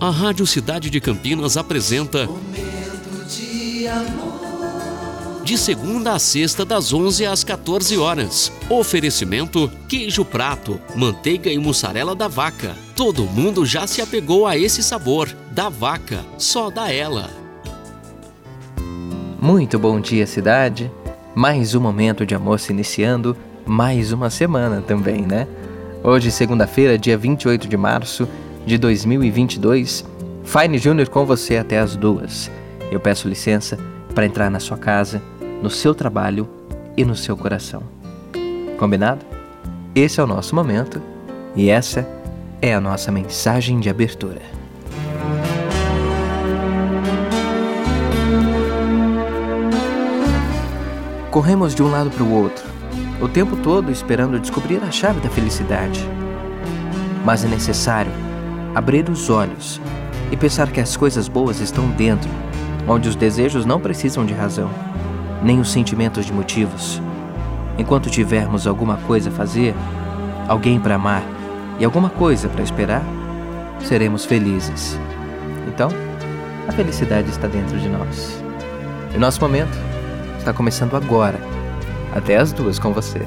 A Rádio Cidade de Campinas apresenta de segunda a sexta das 11 às 14 horas. Oferecimento: queijo prato, manteiga e mussarela da vaca. Todo mundo já se apegou a esse sabor. Da vaca, só da ela. Muito bom dia, cidade. Mais um momento de amor se iniciando, mais uma semana também, né? Hoje, segunda-feira, dia 28 de março de 2022, Fine Júnior com você até as duas. Eu peço licença para entrar na sua casa, no seu trabalho e no seu coração. Combinado? Esse é o nosso momento e essa é a nossa mensagem de abertura. Corremos de um lado para o outro, o tempo todo esperando descobrir a chave da felicidade. Mas é necessário abrir os olhos e pensar que as coisas boas estão dentro, onde os desejos não precisam de razão, nem os sentimentos de motivos. Enquanto tivermos alguma coisa a fazer, alguém para amar e alguma coisa para esperar, seremos felizes. Então, a felicidade está dentro de nós. E nosso momento está começando agora, até as duas com você.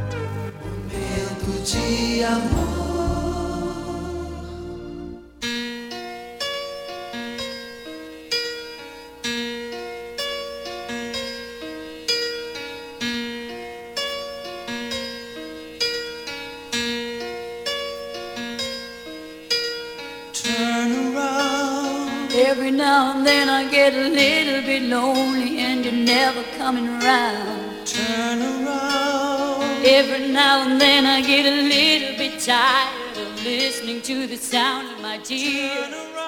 Momento de amor. Every now and then I get a little bit lonely and you're never coming around. Turn around. Every now and then I get a little bit tired of listening to the sound of my tears. Turn around.